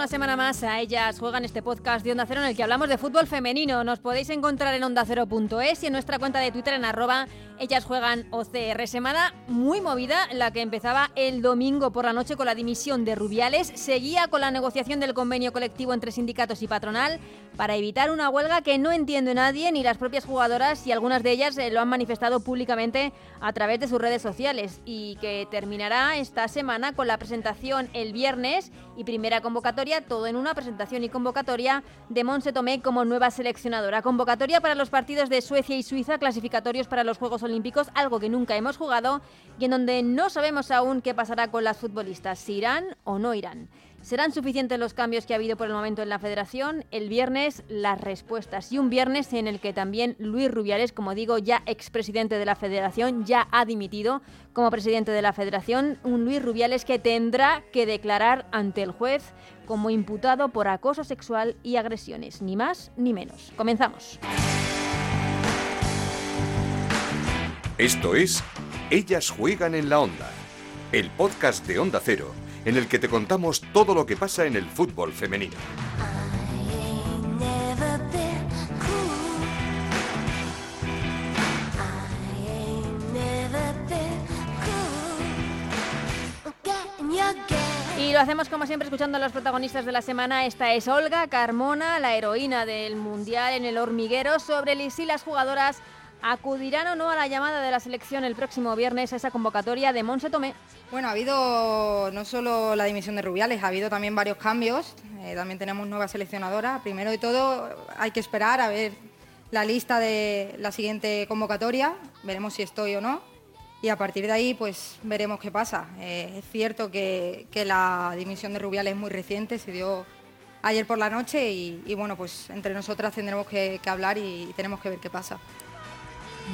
Una semana más a Ellas Juegan este podcast de Onda Cero en el que hablamos de fútbol femenino. Nos podéis encontrar en ondacero.es y en nuestra cuenta de Twitter en arroba Ellas Juegan OCR. Semana muy movida, la que empezaba el domingo por la noche con la dimisión de Rubiales. Seguía con la negociación del convenio colectivo entre sindicatos y patronal para evitar una huelga que no entiende nadie, ni las propias jugadoras, y algunas de ellas eh, lo han manifestado públicamente a través de sus redes sociales. Y que terminará esta semana con la presentación el viernes y primera convocatoria, todo en una presentación y convocatoria de Monse Tomé como nueva seleccionadora. Convocatoria para los partidos de Suecia y Suiza, clasificatorios para los Juegos Olímpicos, algo que nunca hemos jugado y en donde no sabemos aún qué pasará con las futbolistas, si irán o no irán. ¿Serán suficientes los cambios que ha habido por el momento en la federación? El viernes las respuestas y un viernes en el que también Luis Rubiales, como digo, ya expresidente de la federación, ya ha dimitido como presidente de la federación, un Luis Rubiales que tendrá que declarar ante el juez como imputado por acoso sexual y agresiones, ni más ni menos. Comenzamos. Esto es Ellas juegan en la onda, el podcast de Onda Cero en el que te contamos todo lo que pasa en el fútbol femenino. Lo hacemos como siempre escuchando a los protagonistas de la semana. Esta es Olga Carmona, la heroína del Mundial en el hormiguero, sobre si las jugadoras acudirán o no a la llamada de la selección el próximo viernes a esa convocatoria de Monse Tomé. Bueno, ha habido no solo la dimisión de Rubiales, ha habido también varios cambios. Eh, también tenemos nueva seleccionadora. Primero de todo, hay que esperar a ver la lista de la siguiente convocatoria. Veremos si estoy o no. Y a partir de ahí, pues veremos qué pasa. Eh, es cierto que, la dimisión de Rubiales es muy reciente, se dio ayer por la noche y, bueno, pues entre nosotras tendremos que, hablar y tenemos que ver qué pasa.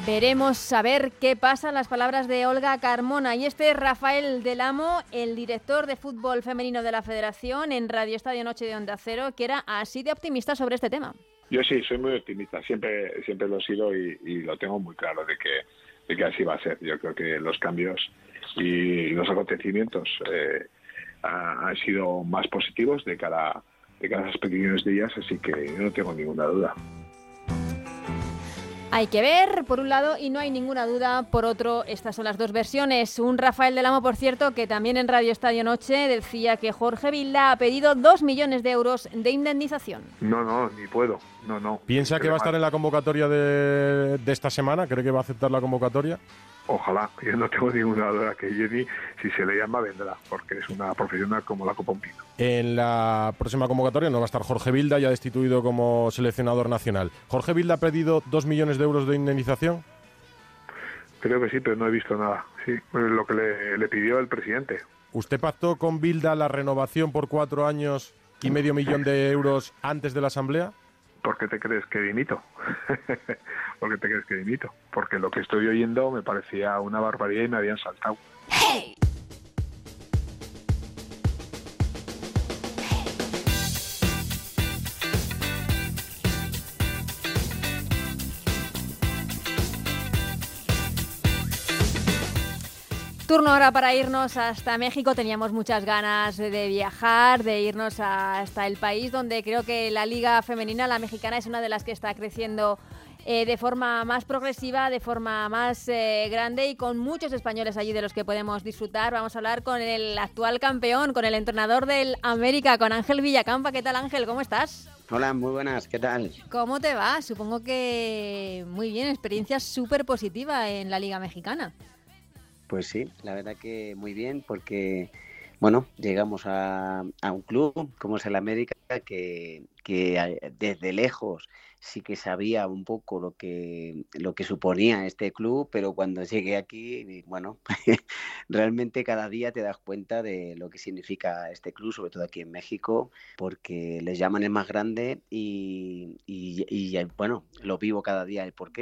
Veremos saber qué pasa las palabras de Olga Carmona. Y este es Rafael Delamo, el director de fútbol femenino de la Federación en Radio Estadio Noche de Onda Cero, que era así de optimista sobre este tema. Yo sí, soy muy optimista, siempre, siempre lo he sido y, lo tengo muy claro de que, de que así va a ser. Yo creo que los cambios y los acontecimientos eh, han sido más positivos de cara, de cara a esos pequeños días, así que no tengo ninguna duda. Hay que ver, por un lado, y no hay ninguna duda, por otro, estas son las dos versiones. Un Rafael del Amo, por cierto, que también en Radio Estadio Noche decía que Jorge Villa ha pedido dos millones de euros de indemnización. No, no, ni puedo, no, no. ¿Piensa que va a estar en la convocatoria de, de esta semana? ¿Cree que va a aceptar la convocatoria? Ojalá, yo no tengo ninguna duda que Jenny, si se le llama, vendrá, porque es una profesional como la Copa Pino. En la próxima convocatoria no va a estar Jorge Vilda, ya destituido como seleccionador nacional. ¿Jorge Vilda ha pedido dos millones de euros de indemnización? Creo que sí, pero no he visto nada. Sí, lo que le, le pidió el presidente. ¿Usted pactó con Vilda la renovación por cuatro años y medio millón de euros antes de la Asamblea? ¿Por qué te crees que dimito? ¿Por qué te crees que dimito? Porque lo que estoy oyendo me parecía una barbaridad y me habían saltado. Turno ahora para irnos hasta México. Teníamos muchas ganas de viajar, de irnos hasta el país donde creo que la liga femenina, la mexicana, es una de las que está creciendo eh, de forma más progresiva, de forma más eh, grande y con muchos españoles allí de los que podemos disfrutar. Vamos a hablar con el actual campeón, con el entrenador del América, con Ángel Villacampa. ¿Qué tal Ángel? ¿Cómo estás? Hola, muy buenas, ¿qué tal? ¿Cómo te va? Supongo que muy bien, experiencia súper positiva en la Liga Mexicana. Pues sí, la verdad que muy bien porque, bueno, llegamos a, un club como es el América que, que, desde lejos sí que sabía un poco lo que, lo que suponía este club, pero cuando llegué aquí, bueno, realmente cada día te das cuenta de lo que significa este club, sobre todo aquí en México, porque les llaman el más grande y, y, bueno, lo vivo cada día el por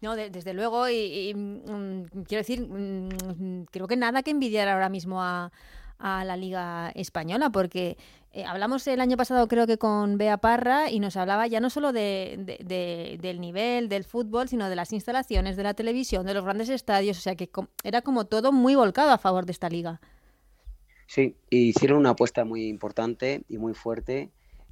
No, desde luego, y, mm, quiero decir, mm, creo que nada que envidiar ahora mismo a, la Liga Española, porque Eh, hablamos el año pasado creo que con Bea Parra y nos hablaba ya no solo de, del nivel del fútbol, sino de las instalaciones, de la televisión, de los grandes estadios, o sea que era como todo muy volcado a favor de esta liga. Sí, hicieron una apuesta muy importante y muy fuerte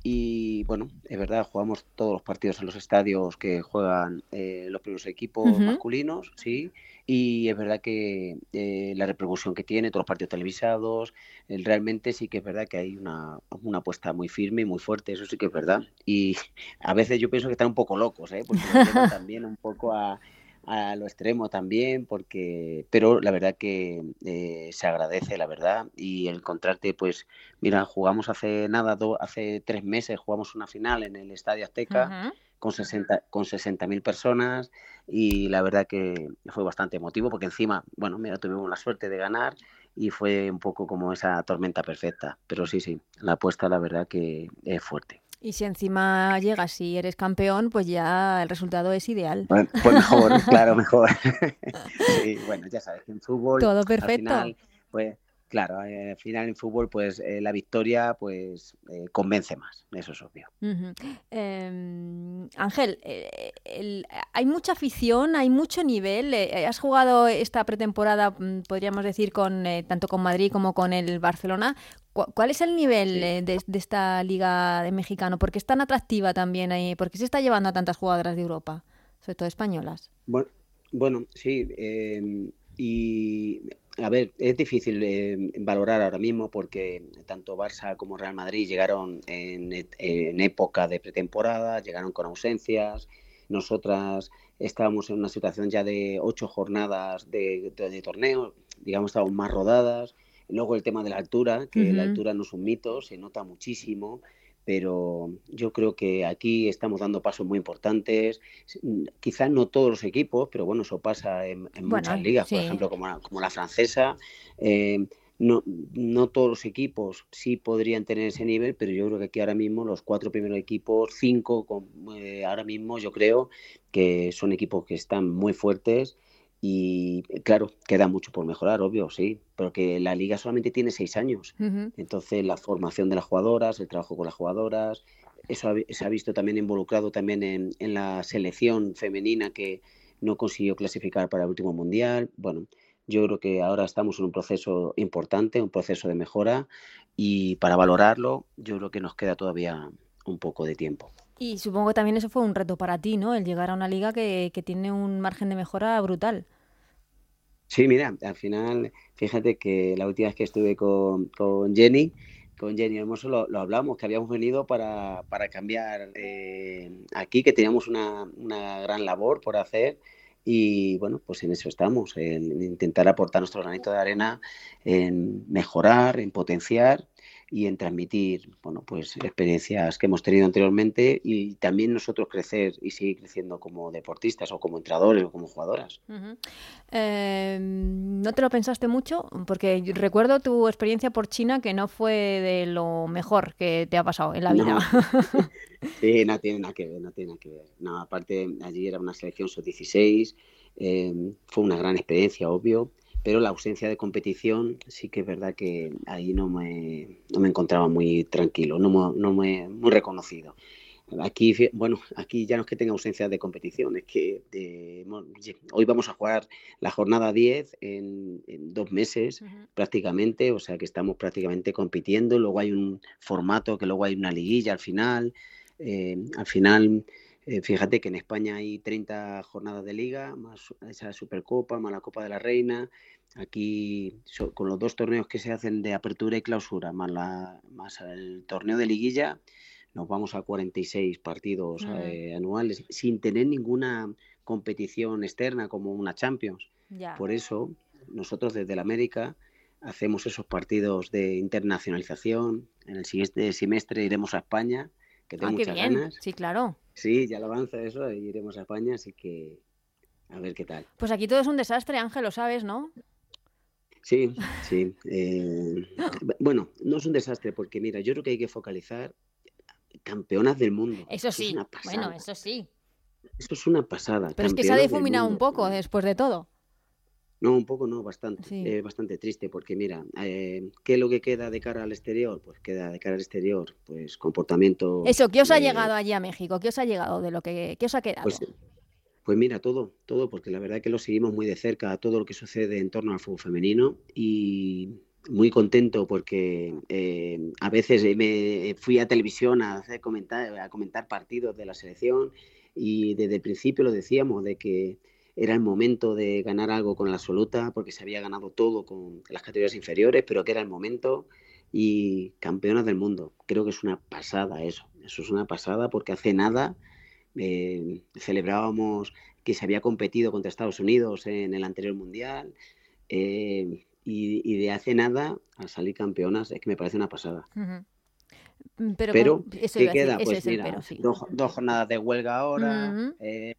y bueno, es verdad, jugamos todos los partidos en los estadios que juegan eh, los primeros equipos masculinos, sí, y es verdad que eh, la repercusión que tiene, todos los partidos televisados, realmente sí que es verdad que hay una, una apuesta muy firme y muy fuerte, eso sí que es verdad. Y a veces yo pienso que están un poco locos, ¿eh? porque también un poco a, a lo extremo también, porque, pero la verdad que eh, se agradece, la verdad, y el encontrarte, pues, mira, jugamos hace nada, hace tres meses jugamos una final en el Estadio Azteca con 60 con 60.000 personas y la verdad que fue bastante emotivo porque encima, bueno, mira, tuvimos la suerte de ganar y fue un poco como esa tormenta perfecta, pero sí, sí, la apuesta la verdad que es fuerte. Y si encima llegas y eres campeón, pues ya el resultado es ideal. pues mejor, claro, mejor. sí, bueno, ya sabes, en fútbol. Todo perfecto. pues claro, eh, al final en fútbol, pues eh, la victoria, pues eh, convence más, eso es obvio. Em, Ángel, hay mucha afición, hay mucho nivel. has jugado esta pretemporada, mm, podríamos decir, con tanto con Madrid como con el Barcelona. ¿Cuál es el nivel de, esta liga de mexicano? ¿Por qué es tan atractiva también? ¿Por qué se está llevando a tantas jugadoras de Europa, sobre todo españolas? Bueno, bueno sí. Em, y a ver, es difícil eh, valorar ahora mismo porque tanto Barça como Real Madrid llegaron en, época de pretemporada, llegaron con ausencias. Nosotras estábamos en una situación ya de ocho jornadas de, torneo, digamos, estábamos más rodadas. Luego el tema de la altura, que la altura no es un mito, se nota muchísimo pero yo creo que aquí estamos dando pasos muy importantes. Quizás no todos los equipos, pero bueno, eso pasa en, muchas ligas, por ejemplo, como la, como la francesa. Eh, no, no todos los equipos sí podrían tener ese nivel, pero yo creo que aquí ahora mismo los cuatro primeros equipos, cinco, eh, ahora mismo yo creo que son equipos que están muy fuertes y eh, claro, queda mucho por mejorar, obvio, sí, pero que la liga solamente tiene seis años. Entonces, la formación de las jugadoras, el trabajo con las jugadoras, eso se ha visto también involucrado también en, en, la selección femenina que no consiguió clasificar para el último mundial. Bueno, yo creo que ahora estamos en un proceso importante, un proceso de mejora y para valorarlo, yo creo que nos queda todavía un poco de tiempo. Y supongo que también eso fue un reto para ti, ¿no? El llegar a una liga que, tiene un margen de mejora brutal. Sí, mira, al final, fíjate que la última vez que estuve con, Jenny, con Jenny Hermoso lo, hablamos, que habíamos venido para, cambiar eh, aquí, que teníamos una, una, gran labor por hacer y bueno, pues en eso estamos, en intentar aportar nuestro granito de arena, en mejorar, en potenciar y en transmitir bueno, pues experiencias que hemos tenido anteriormente y también nosotros crecer y seguir creciendo como deportistas o como entrenadores o como jugadoras. Em, ¿No te lo pensaste mucho? Porque recuerdo tu experiencia por China que no fue de lo mejor que te ha pasado en la vida. sí, no tiene nada que ver, no tiene nada que ver. No, aparte, allí era una selección sub-16, em, fue una gran experiencia, obvio pero la ausencia de competición sí que es verdad que ahí no me, no me encontraba muy tranquilo, no, no me muy reconocido. Aquí, bueno, aquí ya no es que tenga ausencia de competición, es que hoy vamos a jugar la jornada 10 en, dos meses prácticamente, o sea que estamos prácticamente compitiendo, luego hay un formato que luego hay una liguilla al final, eh, al final eh, fíjate que en España hay 30 jornadas de liga, más esa Supercopa, más la Copa de la Reina. Aquí, con los dos torneos que se hacen de apertura y clausura, más, la, más el torneo de liguilla, nos vamos a 46 partidos mm. eh, anuales sin tener ninguna competición externa como una Champions. Por eso, nosotros desde la América hacemos esos partidos de internacionalización. En el siguiente semestre iremos a España, que tengo ah, muchas ganas. Sí, claro. Sí, ya lo avanza eso, iremos a España, así que a ver qué tal. Pues aquí todo es un desastre, Ángel, lo sabes, ¿no? Sí, sí. Eh, bueno, no es un desastre porque, mira, yo creo que hay que focalizar campeonas del mundo. Eso sí, bueno, eso sí. Eso es una pasada. Pero es que se ha difuminado un poco después de todo. No, un poco no, bastante. bastante triste porque mira, eh, ¿qué es lo que queda de cara al exterior? Pues queda de cara al exterior, pues comportamiento... Eso, ¿qué os ha llegado allí a México? ¿Qué os ha llegado de lo que... ¿Qué os ha quedado? Pues, pues mira, todo, todo, porque la verdad es que lo seguimos muy de cerca, todo lo que sucede en torno al fútbol femenino y muy contento porque eh, a veces me fui a televisión a, hacer comentar, a comentar partidos de la selección y desde el principio lo decíamos de que era el momento de ganar algo con la absoluta, porque se había ganado todo con las categorías inferiores, pero que era el momento y campeonas del mundo. Creo que es una pasada eso, eso es una pasada porque hace nada eh, celebrábamos que se había competido contra Estados Unidos en el anterior mundial eh, y, de hace nada a salir campeonas es que me parece una pasada. Pero, ¿qué queda? Pues mira, dos, jornadas de huelga ahora, eh,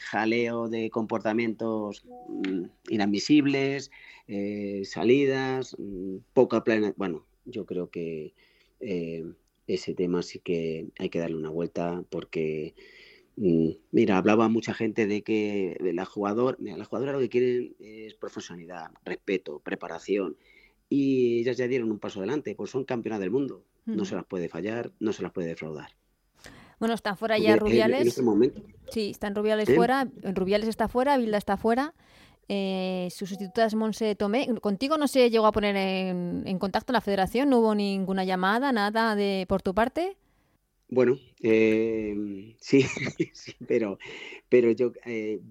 jaleo de comportamientos mm, inadmisibles, eh, salidas, mm, poca plena. Bueno, yo creo que eh, ese tema sí que hay que darle una vuelta porque, mira, hablaba mucha gente de que la jugadora, la jugadora lo que quieren es profesionalidad, respeto, preparación y ellas ya dieron un paso adelante, pues son campeonas del mundo no se las puede fallar, no se las puede defraudar. Bueno, están fuera ya Rubiales. En, este momento. Sí, están Rubiales ¿Eh? fuera, Rubiales está fuera, Vilda está fuera. Eh, su sustituta es Monse Tomé. ¿Contigo no se llegó a poner en, contacto la federación? ¿No hubo ninguna llamada, nada de por tu parte? Bueno, eh, sí, sí, pero, pero yo,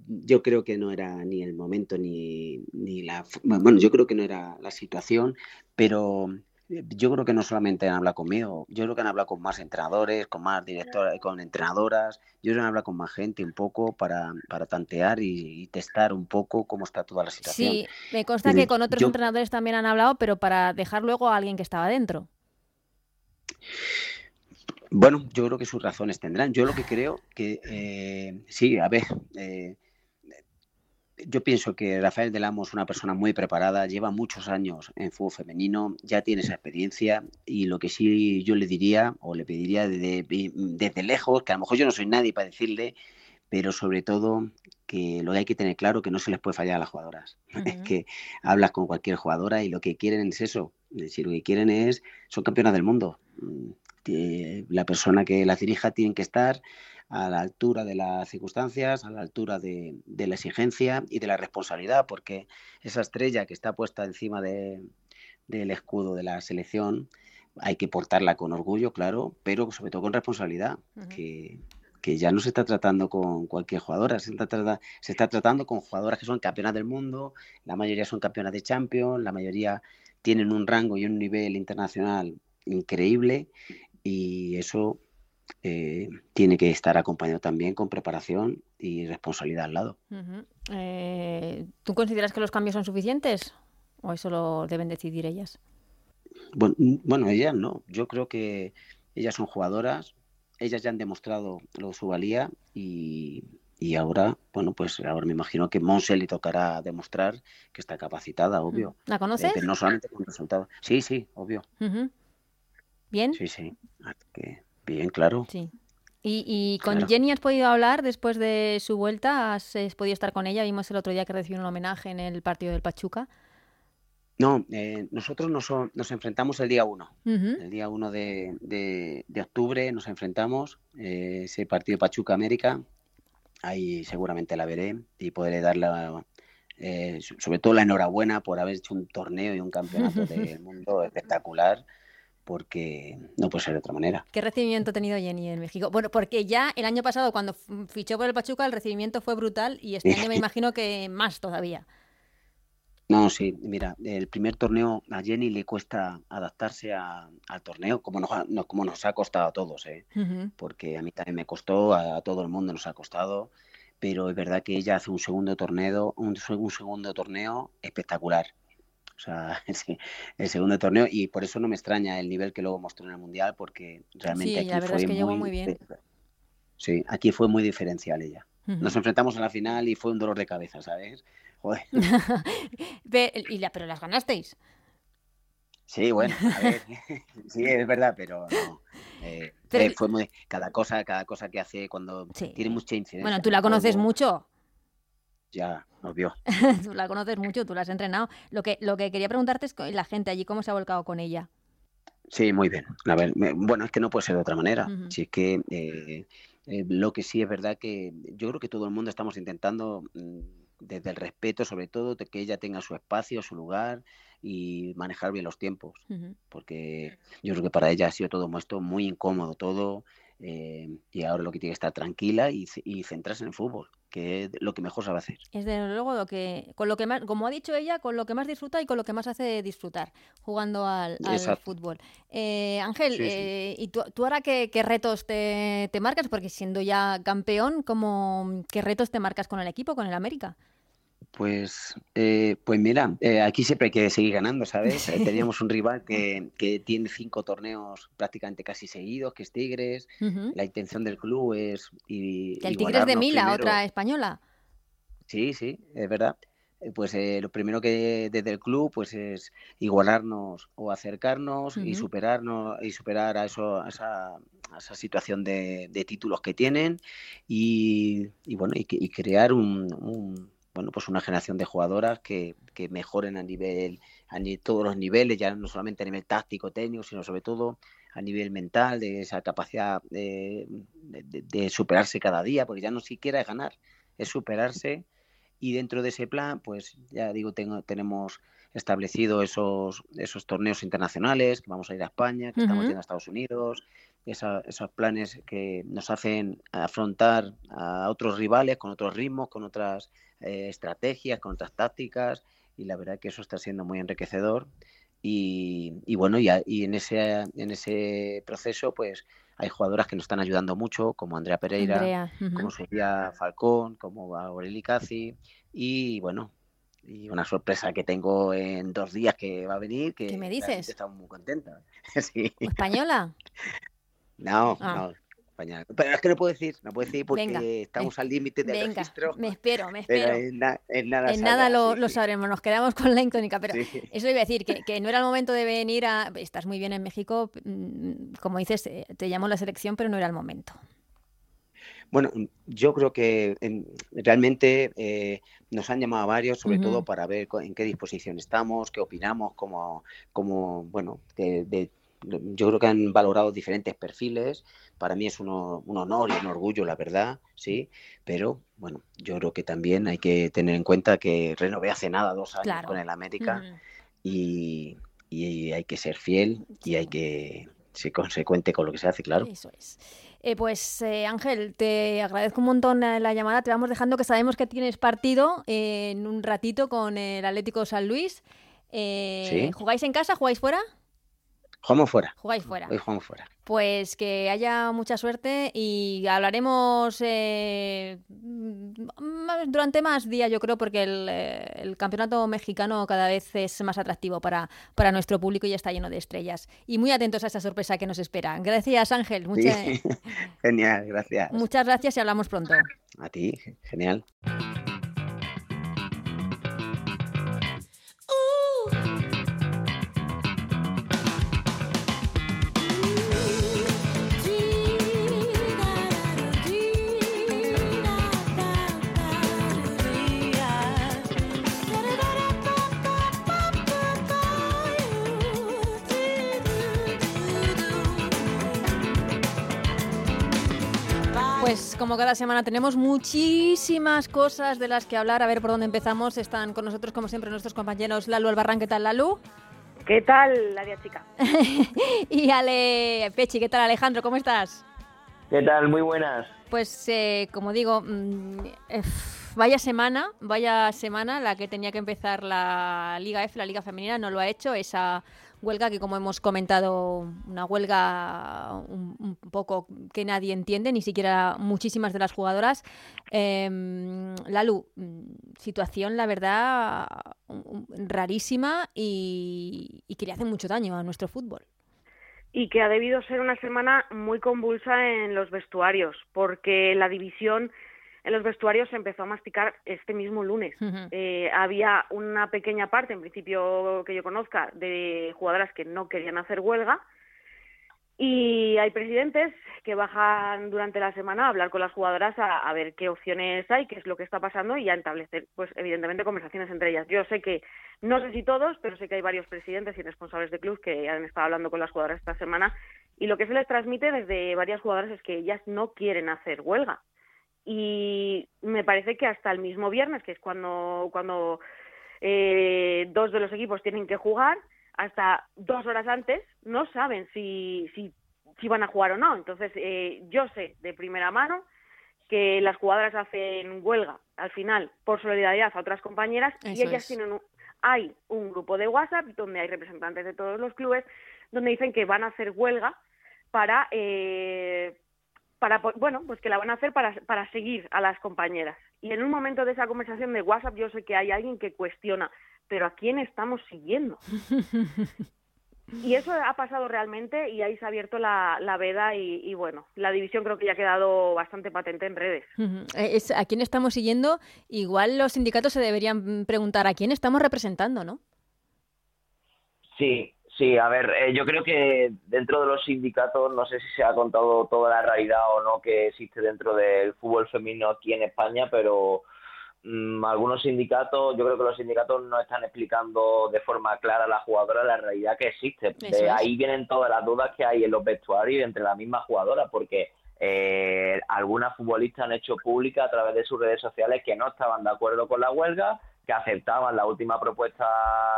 yo creo que no era ni el momento ni, ni la... Bueno, yo creo que no era la situación, pero yo creo que no solamente han hablado conmigo, yo creo que han hablado con más entrenadores, con más directoras, con entrenadoras, yo creo que han hablado con más gente un poco para, para tantear y, testar un poco cómo está toda la situación. Sí, me consta que con otros entrenadores también han hablado, pero para dejar luego a alguien que estaba dentro. Bueno, yo creo que sus razones tendrán. Yo lo que creo que eh, sí, a ver, eh, yo pienso que Rafael del Amo es una persona muy preparada, lleva muchos años en fútbol femenino, ya tiene esa experiencia y lo que sí yo le diría o le pediría desde, desde lejos, que a lo mejor yo no soy nadie para decirle, pero sobre todo que lo que hay que tener claro que no se les puede fallar a las jugadoras. Es que hablas con cualquier jugadora y lo que quieren es eso. Es decir, lo que quieren es, son campeonas del mundo. Mm, la persona que las dirija tiene que estar a la altura de las circunstancias, a la altura de, la exigencia y de la responsabilidad, porque esa estrella que está puesta encima del escudo de la selección hay que portarla con orgullo, claro, pero sobre todo con responsabilidad, que, ya no se está tratando con cualquier jugadora, se está, se está tratando con jugadoras que son campeonas del mundo, la mayoría son campeonas de Champions, la mayoría tienen un rango y un nivel internacional increíble y eso eh, tiene que estar acompañado también con preparación y responsabilidad al lado. Eh, ¿Tú consideras que los cambios son suficientes o eso lo deben decidir ellas? Bueno, bueno, ellas no. Yo creo que ellas son jugadoras, ellas ya han demostrado lo su valía y, ahora, bueno, pues ahora me imagino que Monse le tocará demostrar que está capacitada, obvio. ¿La conoces? Eh, no solamente con resultados. Sí, sí, obvio. ¿Bien? Sí, sí. Que Bien, claro. Sí. ¿Y, con Jenny has podido hablar después de su vuelta? ¿Has, podido estar con ella? Vimos el otro día que recibió un homenaje en el partido del Pachuca. No, eh, nosotros nos, enfrentamos el día 1. El día 1 de, octubre nos enfrentamos, eh, ese partido Pachuca América. Ahí seguramente la veré y podré darle eh, sobre todo la enhorabuena por haber hecho un torneo y un campeonato del mundo espectacular porque no puede ser de otra manera. ¿Qué recibimiento ha tenido Jenny en México? Bueno, porque ya el año pasado cuando fichó por el Pachuca el recibimiento fue brutal y este año me imagino que más todavía. No, sí, mira, el primer torneo a Jenny le cuesta adaptarse al torneo, como nos, ha, como nos ha costado a todos, ¿eh? porque a mí también me costó, a, todo el mundo nos ha costado, pero es verdad que ella hace un segundo torneo, un segundo torneo espectacular o sea, el segundo torneo y por eso no me extraña el nivel que luego mostró en el Mundial porque realmente aquí fue muy, bien. Sí, aquí fue muy diferencial ella. Nos enfrentamos a la final y fue un dolor de cabeza, ¿sabes? Joder. y la, pero las ganasteis. Sí, bueno, a ver, sí, es verdad, pero no. Eh, eh, fue muy, cada cosa, cada cosa que hace cuando tiene mucha incidencia. Bueno, tú la conoces mucho. Ya nos vio. tú la conoces mucho, tú la has entrenado. Lo que, lo que quería preguntarte es la gente allí, ¿cómo se ha volcado con ella? Sí, muy bien. A ver, bueno, es que no puede ser de otra manera. Si es que eh, eh, lo que sí es verdad que yo creo que todo el mundo estamos intentando, mm, desde el respeto sobre todo, de que ella tenga su espacio, su lugar y manejar bien los tiempos. Porque yo creo que para ella ha sido todo esto muy incómodo, todo. Eh, y ahora lo que tiene que estar tranquila y, y centrarse en el fútbol que es lo que mejor sabe hacer. Es de luego lo que, con lo que más, como ha dicho ella, con lo que más disfruta y con lo que más hace disfrutar jugando al, fútbol. Eh, Ángel, eh, ¿y tú, ahora qué, retos te, te, marcas? Porque siendo ya campeón, ¿cómo, ¿qué retos te marcas con el equipo, con el América? Pues, eh, pues mira, eh, aquí siempre hay que seguir ganando, ¿sabes? Eh, teníamos un rival que, que, tiene cinco torneos prácticamente casi seguidos, que es Tigres. La intención del club es. Y, el Tigres de Mila, otra española. Sí, sí, es verdad. Pues lo primero que desde el club pues es igualarnos o acercarnos y superarnos y superar a eso a esa, esa situación de, de, títulos que tienen y, y bueno y, y crear un bueno, pues una generación de jugadoras que, que mejoren a nivel, a todos los niveles, ya no solamente a nivel táctico, técnico, sino sobre todo a nivel mental, de esa capacidad de, de, superarse cada día, porque ya no siquiera es ganar, es superarse. Y dentro de ese plan, pues ya digo, tengo, tenemos establecido esos, esos torneos internacionales, que vamos a ir a España, que estamos yendo a Estados Unidos, esos planes que nos hacen afrontar a otros rivales con otros ritmos, con otras eh, estrategias, con otras tácticas y la verdad que eso está siendo muy enriquecedor y, bueno, y, y, en, ese, en ese proceso pues hay jugadoras que nos están ayudando mucho, como Andrea Pereira, como Sofía Falcón, como Aureli Cazzi y bueno, y una sorpresa que tengo en dos días que va a venir, que ¿Qué me dices? Estamos muy contentos. ¿Española? No, ah. no, pero es que no puedo decir, no puedo decir porque estamos al límite del venga, registro. Me espero, me espero. En, nada, en nada lo, sabremos, nos quedamos con la incógnita. Pero eso iba a decir, que, no era el momento de venir a. Estás muy bien en México, mm, como dices, eh, te llamó la selección, pero no era el momento. Bueno, yo creo que realmente eh, nos han llamado a varios, sobre todo para ver en qué disposición estamos, qué opinamos, como, como bueno, de, yo creo que han valorado diferentes perfiles. Para mí es un honor y un orgullo, la verdad, sí. Pero bueno, yo creo que también hay que tener en cuenta que renové hace nada dos años con el América y, hay que ser fiel y hay que ser consecuente con lo que se hace, claro. Eso es. Eh, pues eh, Ángel, te agradezco un montón la llamada. Te vamos dejando que sabemos que tienes partido en un ratito con el Atlético San Luis. Eh, ¿Jugáis en casa? ¿Jugáis fuera? Jugamos fuera. Jugáis fuera. Hoy jugamos fuera. Pues que haya mucha suerte y hablaremos eh, durante más días, yo creo, porque eh, el, campeonato mexicano cada vez es más atractivo para, para nuestro público y está lleno de estrellas. Y muy atentos a esa sorpresa que nos espera. Gracias, Ángel. Genial, gracias. Muchas gracias y hablamos pronto. A ti, genial. Como cada semana tenemos muchísimas cosas de las que hablar. A ver por dónde empezamos. Están con nosotros, como siempre, nuestros compañeros Lalu Albarrán. ¿Qué tal, Lalu? ¿Qué tal, la chica? y Ale Pechi, ¿qué tal, Alejandro? ¿Cómo estás? ¿Qué tal? Muy buenas. Pues, eh, como digo, mm, eh, vaya semana, vaya semana la que tenía que empezar la Liga F, la Liga Femenina, no lo ha hecho. Esa huelga que, como hemos comentado, una huelga un, poco que nadie entiende, ni siquiera muchísimas de las jugadoras. Eh, Lalu, situación, la verdad, rarísima y, y que le hace mucho daño a nuestro fútbol y que ha debido ser una semana muy convulsa en los vestuarios, porque la división en los vestuarios se empezó a masticar este mismo lunes. Eh, había una pequeña parte, en principio que yo conozca, de jugadoras que no querían hacer huelga y hay presidentes que bajan durante la semana a hablar con las jugadoras a, ver qué opciones hay, qué es lo que está pasando y a establecer, pues evidentemente, conversaciones entre ellas. Yo sé que, no sé si todos, pero sé que hay varios presidentes y responsables de club que han estado hablando con las jugadoras esta semana y lo que se les transmite desde varias jugadoras es que ellas no quieren hacer huelga. Y me parece que hasta el mismo viernes, que es cuando, cuando eh, dos de los equipos tienen que jugar, hasta dos horas antes no saben si, si, si van a jugar o no. Entonces, eh, yo sé de primera mano que las jugadoras hacen huelga al final por solidaridad a otras compañeras y ellas tienen un, hay un grupo de WhatsApp donde hay representantes de todos los clubes donde dicen que van a hacer huelga para eh, para bueno pues que la van a hacer para, para seguir a las compañeras y en un momento de esa conversación de WhatsApp yo sé que hay alguien que cuestiona pero ¿a quién estamos siguiendo? Y eso ha pasado realmente y ahí se ha abierto la, veda y, bueno, la división creo que ya ha quedado bastante patente en redes. Eh, es, ¿A quién estamos siguiendo? Igual los sindicatos se deberían preguntar a quién estamos representando, ¿no? Sí, sí, a ver, eh, yo creo que dentro de los sindicatos, no sé si se ha contado toda la realidad o no que existe dentro del fútbol femenino aquí en España, pero Mm, algunos sindicatos, yo creo que los sindicatos no están explicando de forma clara a la jugadora la realidad que existe. de ahí vienen todas las dudas que hay en los vestuarios entre la misma jugadora, porque eh, algunas futbolistas han hecho pública a través de sus redes sociales que no estaban de acuerdo con la huelga, que aceptaban la última propuesta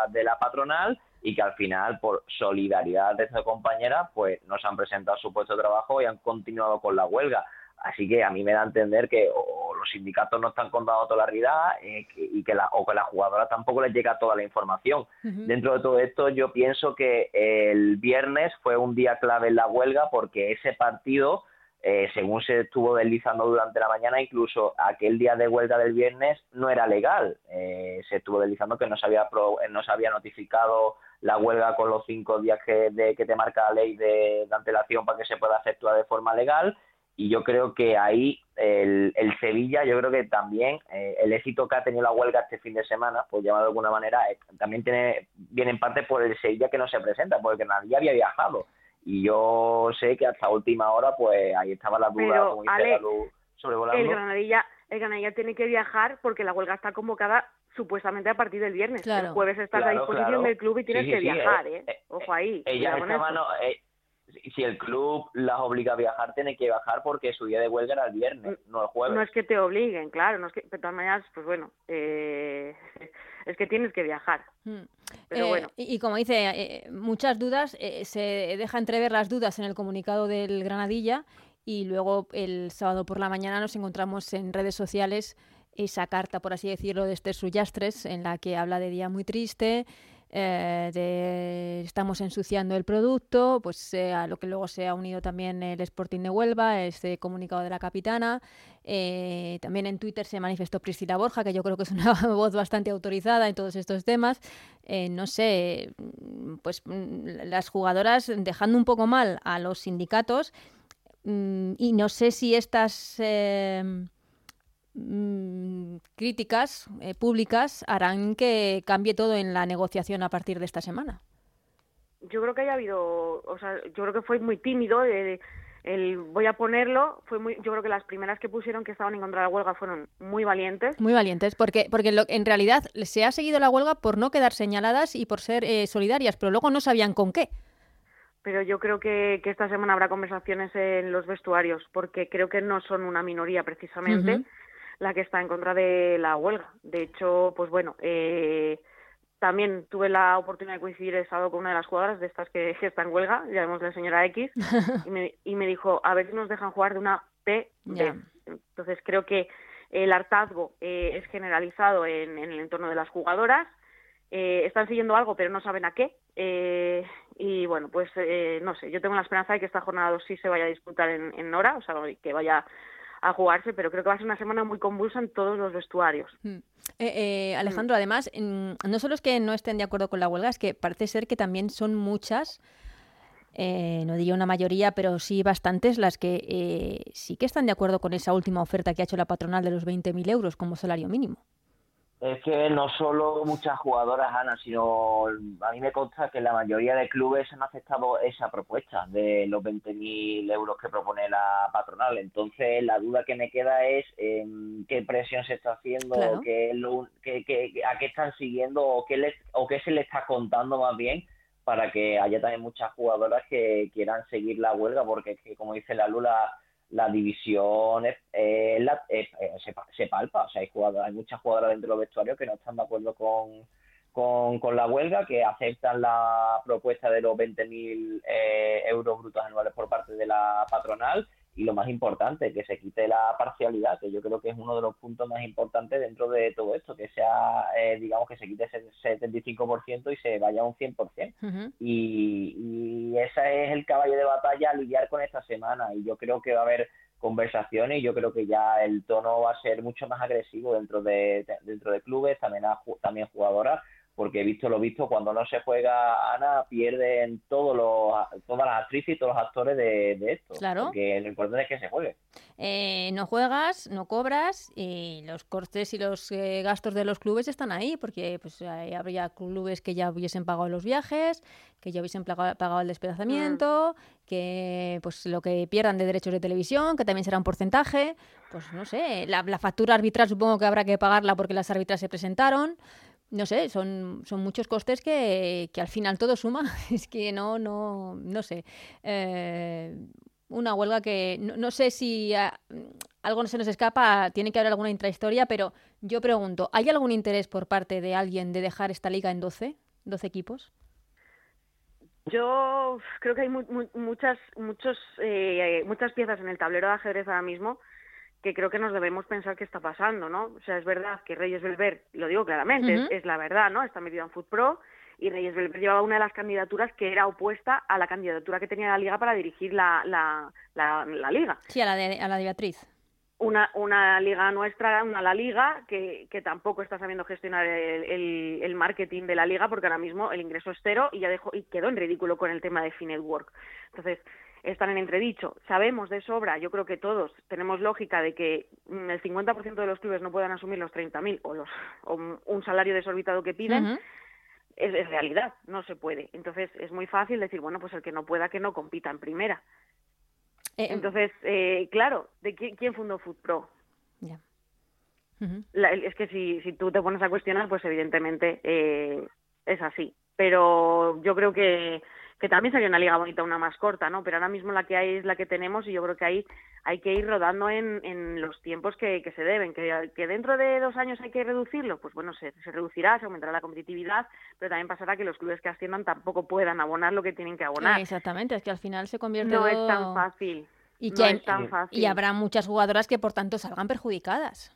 de la patronal y que al final, por solidaridad de estas compañeras, pues no se han presentado a su puesto de trabajo y han continuado con la huelga. Así que a mí me da a entender que o los sindicatos no están contando toda la realidad eh, y que la, o que la jugadora tampoco les llega toda la información. Dentro de todo esto, yo pienso que el viernes fue un día clave en la huelga porque ese partido, eh, según se estuvo deslizando durante la mañana, incluso aquel día de huelga del viernes no era legal. Eh, se estuvo deslizando que no se había, no se había notificado la huelga con los cinco días que, de, que te marca la ley de, antelación para que se pueda efectuar de forma legal y yo creo que ahí el, el Sevilla, yo creo que también eh, el éxito que ha tenido la huelga este fin de semana, pues llamado de alguna manera, eh, también tiene viene en parte por el Sevilla que no se presenta, porque nadie había viajado. Y yo sé que hasta última hora, pues ahí estaba la duda, como Ale, El Granadilla, el Granadilla tiene que viajar porque la huelga está convocada supuestamente a partir del viernes. El jueves estás a disposición del club y tienes que viajar, eh, ¿eh? Ojo ahí. Ella si el club las obliga a viajar, tiene que viajar porque su día de huelga era el viernes, no el jueves. No es que te obliguen, claro, no es que, de todas maneras, pues bueno, eh, es que tienes que viajar. Hmm. Pero eh, bueno. Y, como dice, eh, muchas dudas, se deja entrever las dudas en el comunicado del Granadilla y luego el sábado por la mañana nos encontramos en redes sociales esa carta, por así decirlo, de Esther Suyastres, en la que habla de día muy triste, eh, de estamos ensuciando el producto, pues a lo que luego se ha unido también el Sporting de Huelva, este comunicado de la capitana. Eh, también en Twitter se manifestó Priscila Borja, que yo creo que es una voz bastante autorizada en todos estos temas. Eh, no sé, pues mm, las jugadoras dejando un poco mal a los sindicatos mm, y no sé si estas Mm, críticas eh, públicas harán que cambie todo en la negociación a partir de esta semana. Yo creo que haya habido, o sea, yo creo que fue muy tímido el voy a ponerlo, fue muy, yo creo que las primeras que pusieron que estaban en contra de la huelga fueron muy valientes. Muy valientes, porque, porque en realidad se ha seguido la huelga por no quedar señaladas y por ser eh, solidarias, pero luego no sabían con qué. Pero yo creo que, esta semana habrá conversaciones en los vestuarios, porque creo que no son una minoría precisamente la que está en contra de la huelga. De hecho, pues bueno, eh, también tuve la oportunidad de coincidir el sábado con una de las jugadoras de estas que, está en huelga, llamémosle señora X, y me, y me dijo, a ver si nos dejan jugar de una P. Entonces creo que el hartazgo eh, es generalizado en, el entorno de las jugadoras. Eh, están siguiendo algo, pero no saben a qué. y bueno, pues no sé, yo tengo la esperanza de que esta jornada 2 sí se vaya a disputar en, en Nora, o sea, que vaya a jugarse, pero creo que va a ser una semana muy convulsa en todos los vestuarios. Hmm. Eh, eh, Alejandro, además, no solo es que no estén de acuerdo con la huelga, es que parece ser que también son muchas, eh, no diría una mayoría, pero sí bastantes, las que sí que están de acuerdo con esa última oferta que ha hecho la patronal de los 20.000 euros como salario mínimo. Es que no solo muchas jugadoras, Ana, sino a mí me consta que la mayoría de clubes han aceptado esa propuesta de los 20.000 euros que propone la patronal. Entonces, la duda que me queda es en qué presión se está haciendo, qué, a qué están siguiendo o qué, les, o qué se le está contando más bien para que haya también muchas jugadoras que quieran seguir la huelga, porque como dice la Lula, la división eh, se, palpa. O sea, hay, jugadoras, hay muchas jugadoras dentro de los vestuarios que no están de acuerdo con, con, la huelga, que aceptan la propuesta de los 20.000 eh, euros brutos anuales por parte de la patronal y lo más importante, que se quite la parcialidad, que yo creo que es uno de los puntos más importantes dentro de todo esto, que sea, eh, digamos, que se quite ese 75% y se vaya a un 100%. y, y ese es el caballo de batalla a lidiar con esta semana y yo creo que va a haber conversaciones y yo creo que ya el tono va a ser mucho más agresivo dentro de, dentro de clubes, también, también jugadoras, porque he visto lo visto, cuando no se juega Ana, pierden todos los, todas las actrices y todos los actores de, esto. Claro. Porque lo importante es que se juegue. Eh, no juegas, no cobras y los costes y los eh, gastos de los clubes están ahí, porque pues habría clubes que ya hubiesen pagado los viajes, que ya hubiesen pagado, el despedazamiento, mm. que pues lo que pierdan de derechos de televisión, que también será un porcentaje, pues no sé, la, la factura arbitral supongo que habrá que pagarla porque las árbitras se presentaron no sé, son, son muchos costes que, al final todo suma. Es que no, no, no sé. Eh, una huelga que no, sé si ah, algo se nos escapa, tiene que haber alguna intrahistoria, pero yo pregunto, ¿hay algún interés por parte de alguien de dejar esta liga en 12, 12 equipos? Yo creo que hay muchas, muchos, eh, muchas piezas en el tablero de ajedrez ahora mismo que creo que nos debemos pensar qué está pasando, ¿no? O sea, es verdad que Reyes Belver, lo digo claramente, es, la verdad, ¿no? Está metido en Food Pro y Reyes Belver llevaba una de las candidaturas que era opuesta a la candidatura que tenía la Liga para dirigir la, la, la, Liga. Sí, a la de, a la de Beatriz. Una, una liga nuestra, una la liga, que, que tampoco está sabiendo gestionar el, el, marketing de la liga porque ahora mismo el ingreso es cero y ya dejó, y quedó en ridículo con el tema de Finetwork. Entonces, están en entredicho. Sabemos de sobra, yo creo que todos tenemos lógica de que mm, el 50% de los clubes no puedan asumir los 30.000 o, los, o un salario desorbitado que piden. es, realidad, no se puede. Entonces es muy fácil decir, bueno, pues el que no pueda, que no compita en primera. Eh, em. Entonces, eh, claro, ¿de quién, quién fundó Food Pro? es que si, si tú te pones a cuestionar, pues evidentemente eh, es así. Pero yo creo que que también sería una liga bonita, una más corta, ¿no? Pero ahora mismo la que hay es la que tenemos y yo creo que ahí hay que ir rodando en, en los tiempos que, que se deben. Que, que, dentro de dos años hay que reducirlo, pues bueno, se, se, reducirá, se aumentará la competitividad, pero también pasará que los clubes que asciendan tampoco puedan abonar lo que tienen que abonar. exactamente, es que al final se convierte No es tan fácil. Y, que, es tan fácil. y habrá muchas jugadoras que por tanto salgan perjudicadas.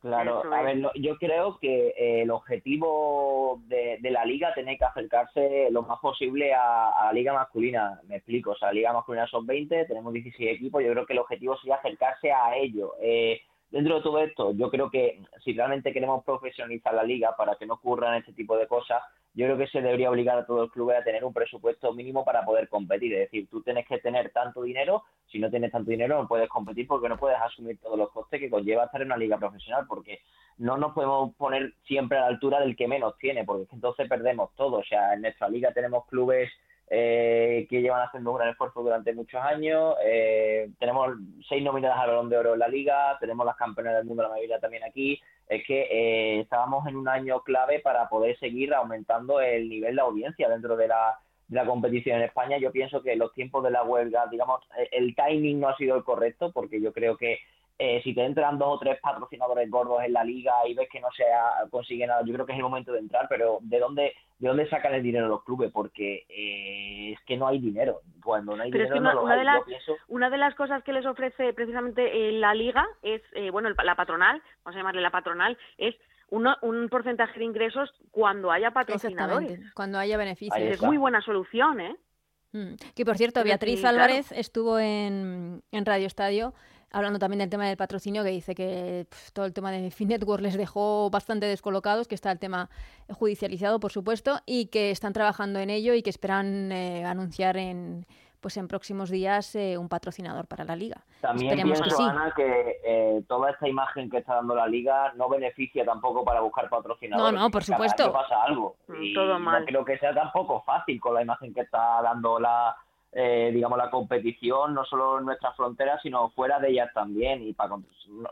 Claro, a ver, yo creo que eh, el objetivo de, la liga tiene que acercarse lo más posible a, la liga masculina. Me explico, o sea, la liga masculina son 20, tenemos 16 equipos, yo creo que el objetivo sería acercarse a ello. Eh, dentro de todo esto, yo creo que si realmente queremos profesionalizar la liga para que no ocurran este tipo de cosas, yo creo que se debería obligar a todos los clubes a tener un presupuesto mínimo para poder competir. Es decir, tú tienes que tener tanto dinero, si no tienes tanto dinero no puedes competir porque no puedes asumir todos los costes que conlleva estar en una liga profesional, porque no nos podemos poner siempre a la altura del que menos tiene, porque entonces perdemos todo. O sea, en nuestra liga tenemos clubes eh, que llevan haciendo un gran esfuerzo durante muchos años. Eh, tenemos seis nominadas al Balón de Oro en la liga, tenemos las campeonas del mundo, la mayoría también aquí. Es que eh, estábamos en un año clave para poder seguir aumentando el nivel de audiencia dentro de la, de la competición en España. Yo pienso que los tiempos de la huelga, digamos, el timing no ha sido el correcto, porque yo creo que eh, si te entran dos o tres patrocinadores gordos en la liga y ves que no se consigue nada, yo creo que es el momento de entrar, pero ¿de dónde de dónde sacan el dinero los clubes? Porque eh, es que no hay dinero. Cuando no hay dinero, una, no lo De las, Una de las cosas que les ofrece precisamente la liga es, eh, bueno, la patronal, vamos a llamarle la patronal, es un porcentaje de ingresos cuando haya patrocinadores. cuando haya beneficios. Es muy buena solución, ¿eh? Mm. Que por cierto, Beatriz Álvarez estuvo en, en Radio Estadio hablando también del tema del patrocinio, que dice que todo el tema de Finetwork les dejó bastante descolocados, que está el tema judicializado, por supuesto, y que están trabajando en ello y que esperan eh, anunciar en pues en próximos días eh, un patrocinador para la liga. También pienso, que Ana, que eh, toda esta imagen que está dando la liga no beneficia tampoco para buscar patrocinadores. No, no, por supuesto. pasa algo. Mm, y Todo mal. No creo que sea tampoco fácil con la imagen que está dando la, eh, digamos, la competición, no solo en nuestras fronteras, sino fuera de ellas también. Y para,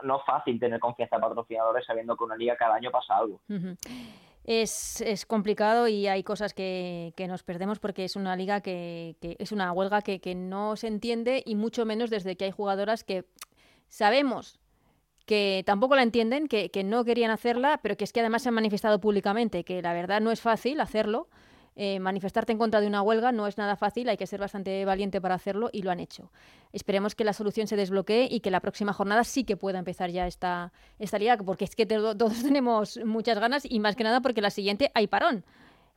no, fácil tener confianza en patrocinadores sabiendo que una liga cada año pasa algo es, es, complicado y hay cosas que, que, nos perdemos porque es una liga que, que es una huelga que, que, no se entiende y mucho menos desde que hay jugadoras que sabemos que tampoco la entienden, que, que no querían hacerla, pero que es que además se han manifestado públicamente, que la verdad no es fácil hacerlo eh, manifestarte en contra de una huelga no es nada fácil, hay que ser bastante valiente para hacerlo y lo han hecho. Esperemos que la solución se desbloquee y que la próxima jornada sí que pueda empezar ya esta, esta liga, porque es que todos tenemos muchas ganas y más que nada porque la siguiente hay parón.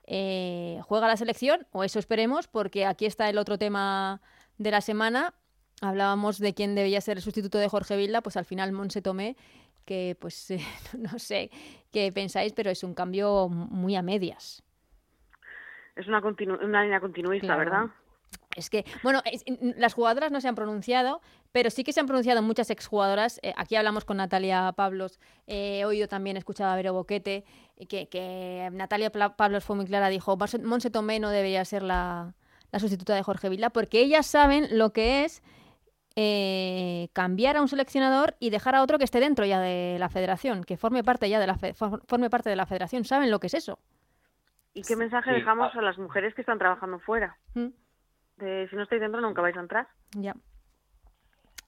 Eh, ¿Juega la selección? O eso esperemos, porque aquí está el otro tema de la semana. Hablábamos de quién debía ser el sustituto de Jorge Vilda, pues al final Monse Tomé, que pues no sé qué pensáis, pero es un cambio muy a medias es una, una línea continuista, ¿verdad? Es que, bueno, las jugadoras no se han pronunciado, pero sí que se han pronunciado muchas exjugadoras. Eh, aquí hablamos con Natalia Pablos, eh, hoy yo también escuchaba a Vero Boquete, que, que Natalia Pablos fue muy clara, dijo, Monse Tomé no debería ser la, la sustituta de Jorge Vila, porque ellas saben lo que es eh, cambiar a un seleccionador y dejar a otro que esté dentro ya de la federación, que forme parte ya de la, forme parte de la federación, saben lo que es eso. ¿Y qué mensaje dejamos ah. a las mujeres que están trabajando fuera? Mm. De, si no estáis dentro, nunca vais a entrar. Ya.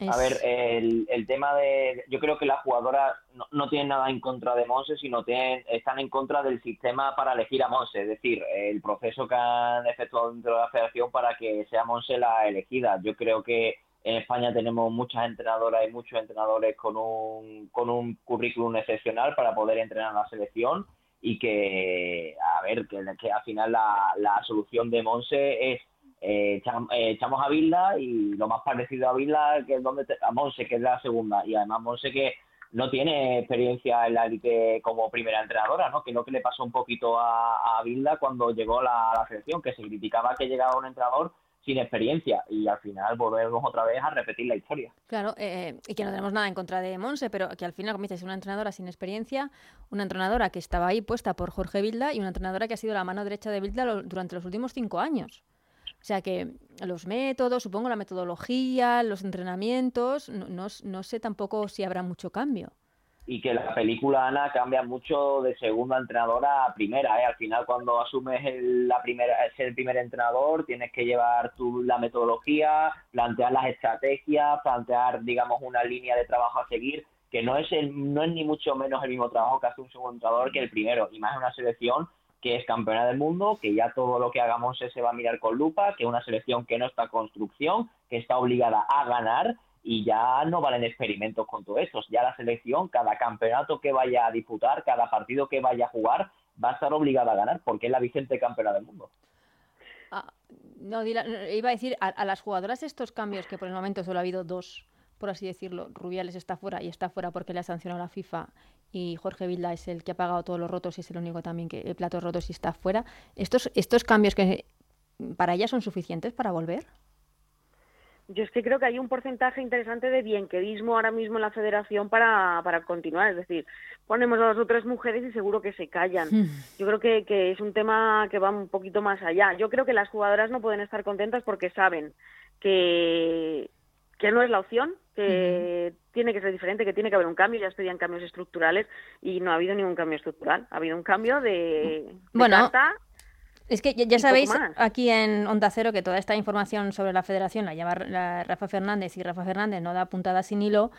A ver, el, el, tema de. Yo creo que las jugadoras no, no, tienen nada en contra de Monse, sino tienen, están en contra del sistema para elegir a Monse, es decir, el proceso que han efectuado dentro de la federación para que sea Monse la elegida. Yo creo que en España tenemos muchas entrenadoras y muchos entrenadores con un, con un currículum excepcional para poder entrenar a la selección y que, a ver, que, al final la, la solución de Monse es eh, eh, echamos a Vilda y lo más parecido a Vilda que es donde a Monse que es la segunda y además Monse que no tiene experiencia en la élite como primera entrenadora, ¿no? Que lo que le pasó un poquito a, Vilda cuando llegó la, a la selección, que se criticaba que llegaba un entrenador sin experiencia y al final volvemos otra vez a repetir la historia. Claro, eh, y que no tenemos nada en contra de Monse, pero que al final, como dices, una entrenadora sin experiencia, una entrenadora que estaba ahí puesta por Jorge Vilda y una entrenadora que ha sido la mano derecha de Vilda durante los últimos cinco años. O sea que los métodos, supongo la metodología, los entrenamientos, no, no sé tampoco si habrá mucho cambio y que la película Ana cambia mucho de segunda entrenadora a primera. ¿eh? Al final, cuando asumes el, la primera, ser el primer entrenador, tienes que llevar tú la metodología, plantear las estrategias, plantear, digamos, una línea de trabajo a seguir, que no es, el, no es ni mucho menos el mismo trabajo que hace un segundo entrenador que el primero, y más una selección que es campeona del mundo, que ya todo lo que hagamos se va a mirar con lupa, que es una selección que no está construcción, que está obligada a ganar y ya no valen experimentos con todo eso. Ya la selección, cada campeonato que vaya a disputar, cada partido que vaya a jugar, va a estar obligada a ganar porque es la vigente campeona del mundo. Ah, no, iba a decir a, las jugadoras estos cambios, que por el momento solo ha habido dos, por así decirlo, Rubiales está fuera y está fuera porque le ha sancionado la FIFA y Jorge Vilda es el que ha pagado todos los rotos y es el único también que el plato rotos y está fuera. Estos, estos cambios que para ella son suficientes para volver. Yo es que creo que hay un porcentaje interesante de bienquedismo ahora mismo en la federación para, para continuar. Es decir, ponemos a dos o tres mujeres y seguro que se callan. Hmm. Yo creo que, que es un tema que va un poquito más allá. Yo creo que las jugadoras no pueden estar contentas porque saben que, que no es la opción, que tiene que ser diferente, que tiene que haber un cambio. Ya pedían cambios estructurales y no ha habido ningún cambio estructural. Ha habido un cambio de, de bueno, es que ya, sabéis aquí en Onda Cero que toda esta información sobre la federación la lleva Rafa Fernández y Rafa Fernández no da puntada sin hilo,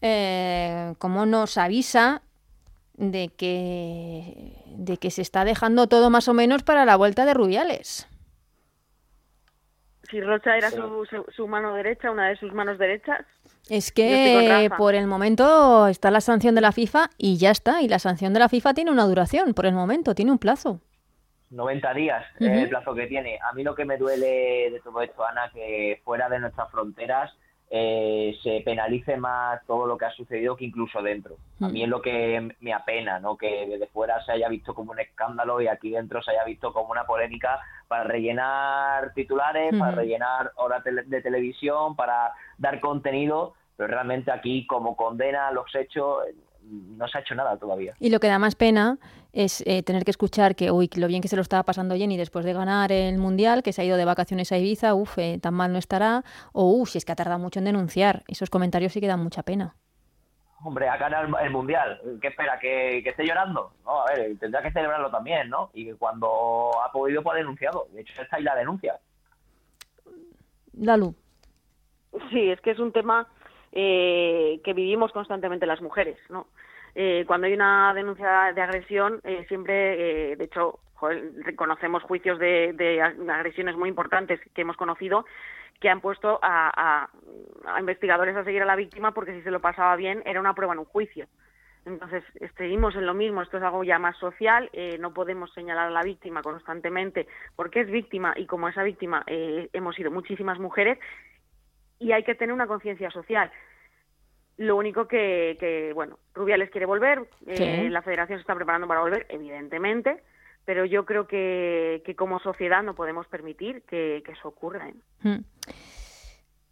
eh, como nos avisa de que, de que se está dejando todo más o menos para la vuelta de Rubiales. Si Rocha era su, su, mano derecha, una de sus manos derechas. Es que por el momento está la sanción de la FIFA y ya está. Y la sanción de la FIFA tiene una duración, por el momento, tiene un plazo. 90 días es el plazo que tiene. A mí lo que me duele de todo esto, Ana, que fuera de nuestras fronteras eh, se penalice más todo lo que ha sucedido que incluso dentro. A mí es lo que me apena, ¿no? Que desde fuera se haya visto como un escándalo y aquí dentro se haya visto como una polémica para rellenar titulares, para rellenar horas de televisión, para dar contenido, pero realmente aquí como condena los hechos no se ha hecho nada todavía. Y lo que da más pena es eh, tener que escuchar que, uy, lo bien que se lo estaba pasando Jenny después de ganar el Mundial, que se ha ido de vacaciones a Ibiza, uff, eh, tan mal no estará, o uff, si es que ha tardado mucho en denunciar. Esos comentarios sí que dan mucha pena. Hombre, ha ganado el, Mundial. ¿Qué espera? ¿Que, esté llorando? No, a ver, tendrá que celebrarlo también, ¿no? Y que cuando ha podido, pues ha denunciado. De hecho, está ahí la denuncia. Lalu. Sí, es que es un tema eh, que vivimos constantemente las mujeres, ¿no? Eh, cuando hay una denuncia de agresión, eh, siempre, de hecho, reconocemos juicios de, agresiones muy importantes que hemos conocido que han puesto a, investigadores a seguir a la víctima porque si se lo pasaba bien era una prueba en un juicio. Entonces, seguimos en lo mismo, esto es algo ya más social, no podemos señalar a la víctima constantemente porque es víctima y como esa víctima hemos sido muchísimas mujeres y hay que tener una conciencia social. Lo único que, bueno, Rubiales quiere volver, eh, la federación se está preparando para volver, evidentemente, pero yo creo que, que como sociedad no podemos permitir que, eso ocurra. ¿eh? Hmm.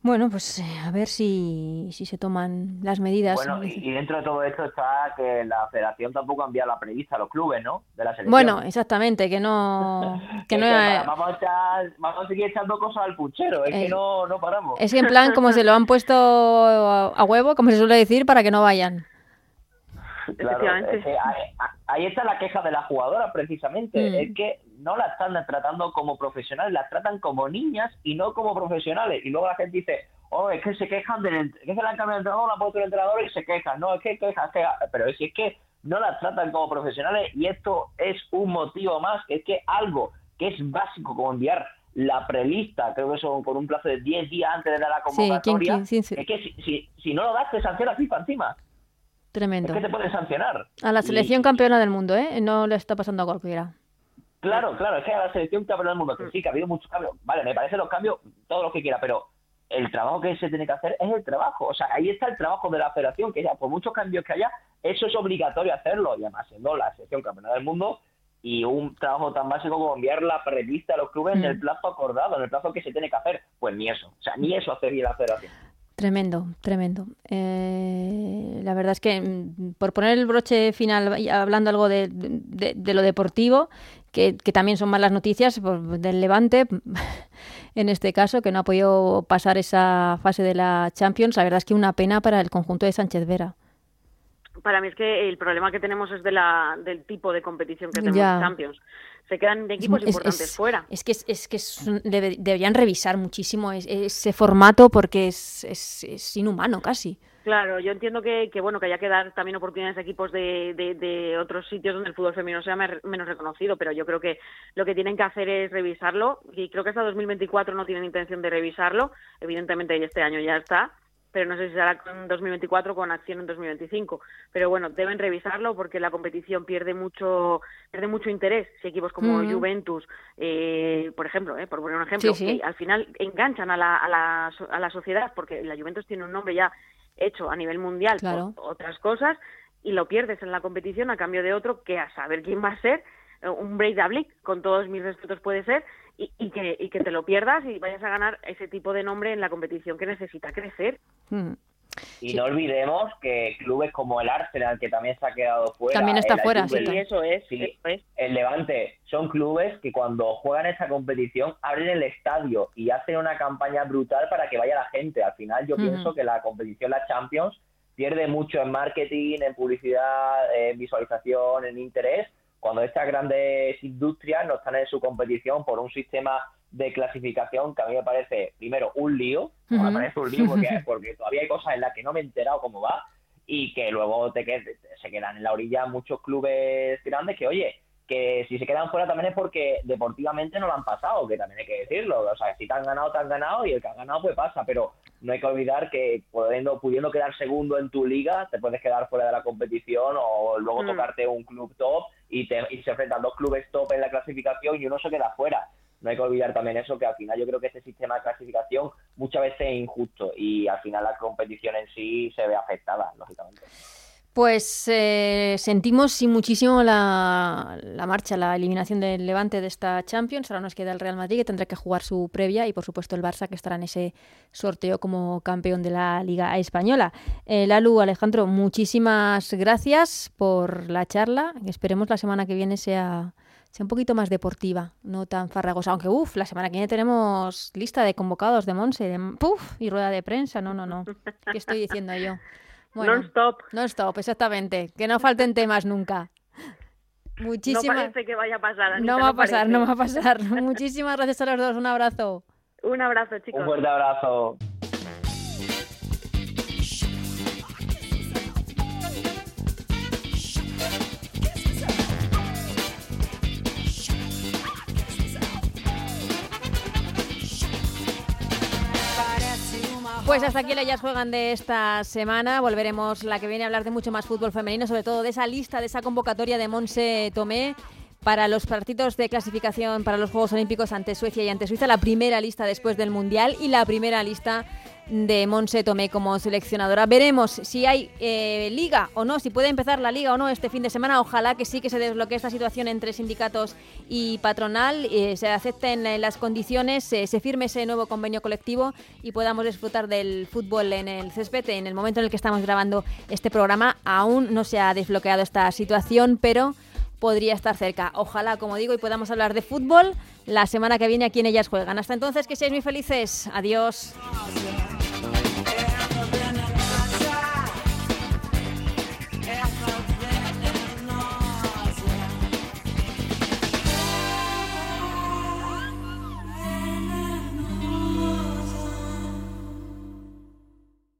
Bueno, pues eh, a ver si, si se toman las medidas. Bueno, y, dentro de todo esto está que la federación tampoco ha enviado la prevista a los clubes, ¿no? De la selección. Bueno, exactamente, que no... que no vamos, a vamos a seguir echando cosas al puchero, es que eh, no, no paramos. Es que en plan como se lo han puesto a huevo, como se suele decir, para que no vayan. Claro, ahí, está la queja de la jugadora precisamente, mm. es que no la están tratando como profesionales, las tratan como niñas y no como profesionales. Y luego la gente dice, oh, es que se quejan del que se la han cambiado el entrenador, la puesto el entrenador y se quejan. No, es que quejas, que... pero si es que no las tratan como profesionales y esto es un motivo más, es que algo que es básico como enviar la prelista, creo que son con un plazo de 10 días antes de dar la convocatoria, es que si, si, no lo das te sanciona FIFA encima. Tremendo. Es que te pueden sancionar. A la selección campeona del mundo, ¿eh? No le está pasando a cualquiera. Claro, claro, es que a la selección campeona del mundo, que sí, que ha habido muchos cambios. Vale, me parecen los cambios, todo lo que quiera, pero el trabajo que se tiene que hacer es el trabajo. O sea, ahí está el trabajo de la federación, que ya por muchos cambios que haya, eso es obligatorio hacerlo. Y además, siendo la selección campeona del mundo y un trabajo tan básico como enviar la prevista a los clubes en el plazo acordado, en el plazo que se tiene que hacer, pues ni eso. O sea, ni eso hacería la federación. Tremendo, tremendo. Eh, la verdad es que mm, por poner el broche final, hablando algo de, lo deportivo, que, también son malas noticias pues, del Levante, en este caso, que no ha podido pasar esa fase de la Champions, la verdad es que una pena para el conjunto de Sánchez Vera para mí es que el problema que tenemos es de la, del tipo de competición que tenemos en Champions. Se quedan equipos importantes fuera. Es que, es, que deberían revisar muchísimo ese formato porque es, es, inhumano casi. Claro, yo entiendo que, que, bueno que haya que dar también oportunidades a equipos de, de, otros sitios donde el fútbol femenino sea menos reconocido, pero yo creo que lo que tienen que hacer es revisarlo y creo que hasta 2024 no tienen intención de revisarlo. Evidentemente este año ya está, pero no sé si será con 2024 con acción en 2025. Pero bueno, deben revisarlo porque la competición pierde mucho pierde mucho interés. Si equipos como Juventus, eh, por ejemplo, eh, por poner un ejemplo, al final enganchan a la, a, la, a la sociedad porque la Juventus tiene un nombre ya hecho a nivel mundial por otras cosas y lo pierdes en la competición a cambio de otro que a saber quién va a ser eh, un break con todos mis respetos puede ser y, que, y que te lo pierdas y vayas a ganar ese tipo de nombre en la competición que necesita crecer. Hmm. Y no olvidemos que clubes como el Arsenal, que también se ha quedado fuera. También está fuera, sí. Eso es, El Levante son clubes que cuando juegan esa competición abren el estadio y hacen una campaña brutal para que vaya la gente. Al final yo pienso que la competición, la Champions, pierde mucho en marketing, en publicidad, en visualización, en interés, cuando estas grandes industrias no están en su competición por un sistema de clasificación que a mí me parece, primero, un lío, me parece un lío porque, todavía hay cosas en las que no me he enterado cómo va y que luego te, se quedan en la orilla muchos clubes grandes que, oye, que si se quedan fuera también es porque deportivamente no lo han pasado, que también hay que decirlo. O sea, si te han ganado, te han ganado y el que ha ganado pues pasa, pero no hay que olvidar que pudiendo, pudiendo quedar segundo en tu liga, te puedes quedar fuera de la competición o luego mm. tocarte un club top y, te, se enfrentan dos clubes top en la clasificación y uno se queda fuera. no hay que olvidar también eso, que al final yo creo que ese sistema de clasificación muchas veces es injusto y al final la competición en sí se ve afectada, lógicamente. Pues eh, sentimos muchísimo la, la, marcha, la eliminación del Levante de esta Champions. Ahora nos queda el Real Madrid que tendrá que jugar su previa y por supuesto el Barça que estará en ese sorteo como campeón de la Liga Española. Eh, Lalu, Alejandro, muchísimas gracias por la charla. Esperemos la semana que viene sea, sea un poquito más deportiva, no tan farragosa. Aunque, uff, la semana que viene tenemos lista de convocados de Monse de, y rueda de prensa. No, no, no. ¿Qué estoy diciendo yo? Non-stop. Non-stop, exactamente. Que no falten temas nunca. Muchísimas... No parece que vaya a pasar. no va a pasar, no va a pasar. Muchísimas gracias a los dos. Un abrazo. Un abrazo, chicos. Un fuerte abrazo. Pues hasta aquí ellas juegan de esta semana. Volveremos la que viene a hablar de mucho más fútbol femenino, sobre todo de esa lista, de esa convocatoria de Monse Tomé para los partidos de clasificación para los Juegos Olímpicos ante Suecia y ante Suiza, la primera lista después del Mundial y la primera lista de Monse Tomé como seleccionadora. Veremos si hay eh, liga o no, si puede empezar la liga o no este fin de semana. Ojalá que sí que se desbloquee esta situación entre sindicatos y patronal, eh, se acepten eh, las condiciones, se firme ese nuevo convenio colectivo y podamos disfrutar del fútbol en el césped. En el momento en el que estamos grabando este programa aún no se ha desbloqueado esta situación, pero podría estar cerca. Ojalá, como digo, y podamos hablar de fútbol la semana que viene aquí en Ellas Juegan. Hasta entonces, que seáis muy felices. Adiós.